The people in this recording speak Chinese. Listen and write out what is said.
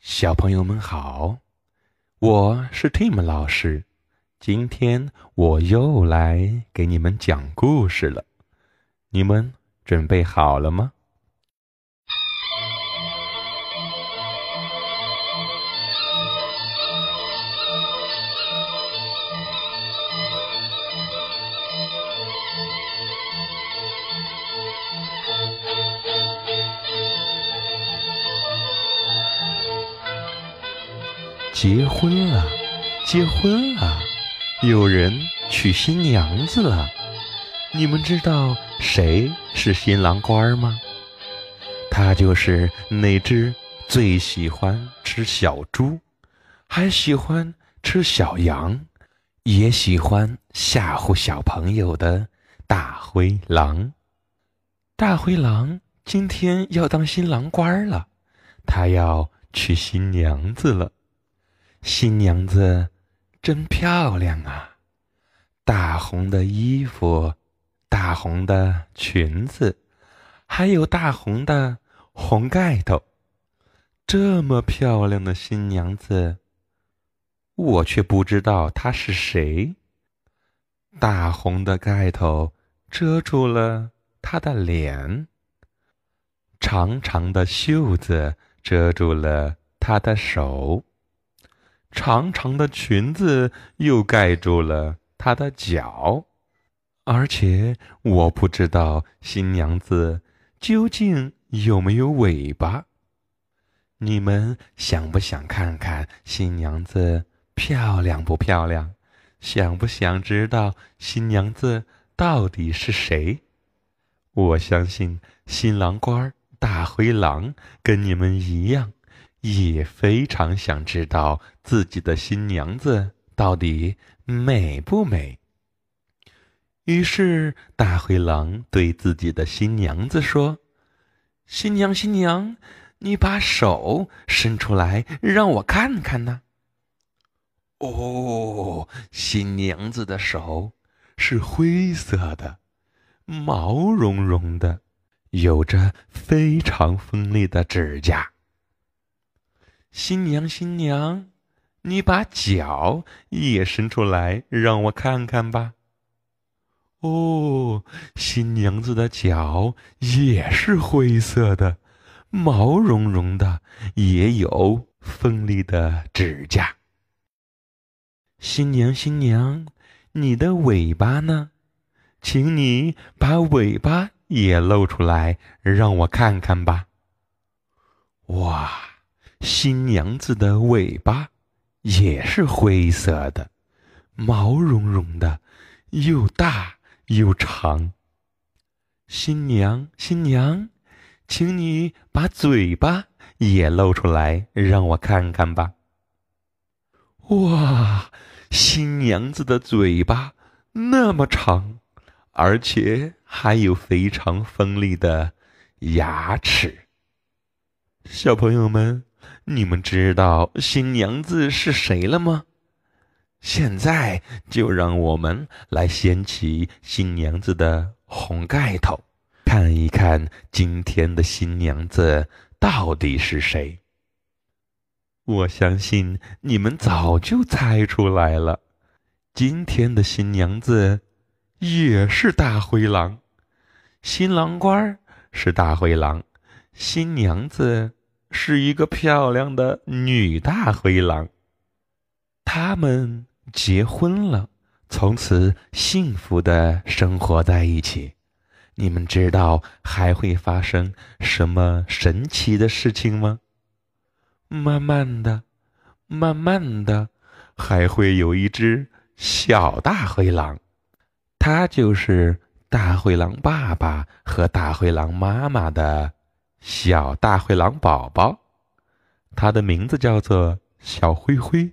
小朋友们好，我是 Tim 老师，今天我又来给你们讲故事了，你们准备好了吗？结婚了，结婚了，有人娶新娘子了。你们知道谁是新郎官吗？他就是那只最喜欢吃小猪，还喜欢吃小羊，也喜欢吓唬小朋友的大灰狼。大灰狼今天要当新郎官了，他要娶新娘子了。新娘子真漂亮啊！大红的衣服，大红的裙子，还有大红的红盖头。这么漂亮的新娘子，我却不知道她是谁。大红的盖头遮住了她的脸，长长的袖子遮住了她的手。长长的裙子又盖住了她的脚，而且我不知道新娘子究竟有没有尾巴。你们想不想看看新娘子漂亮不漂亮？想不想知道新娘子到底是谁？我相信新郎官大灰狼跟你们一样。也非常想知道自己的新娘子到底美不美。于是大灰狼对自己的新娘子说：“新娘，新娘，你把手伸出来，让我看看呢。”哦，新娘子的手是灰色的，毛茸茸的，有着非常锋利的指甲。新娘，新娘，你把脚也伸出来，让我看看吧。哦，新娘子的脚也是灰色的，毛茸茸的，也有锋利的指甲。新娘，新娘，你的尾巴呢？请你把尾巴也露出来，让我看看吧。哇！新娘子的尾巴也是灰色的，毛茸茸的，又大又长。新娘，新娘，请你把嘴巴也露出来，让我看看吧。哇，新娘子的嘴巴那么长，而且还有非常锋利的牙齿。小朋友们。你们知道新娘子是谁了吗？现在就让我们来掀起新娘子的红盖头，看一看今天的新娘子到底是谁。我相信你们早就猜出来了，今天的新娘子也是大灰狼，新郎官是大灰狼，新娘子。是一个漂亮的女大灰狼。他们结婚了，从此幸福的生活在一起。你们知道还会发生什么神奇的事情吗？慢慢的，慢慢的，还会有一只小大灰狼，它就是大灰狼爸爸和大灰狼妈妈的。小大灰狼宝宝，它的名字叫做小灰灰。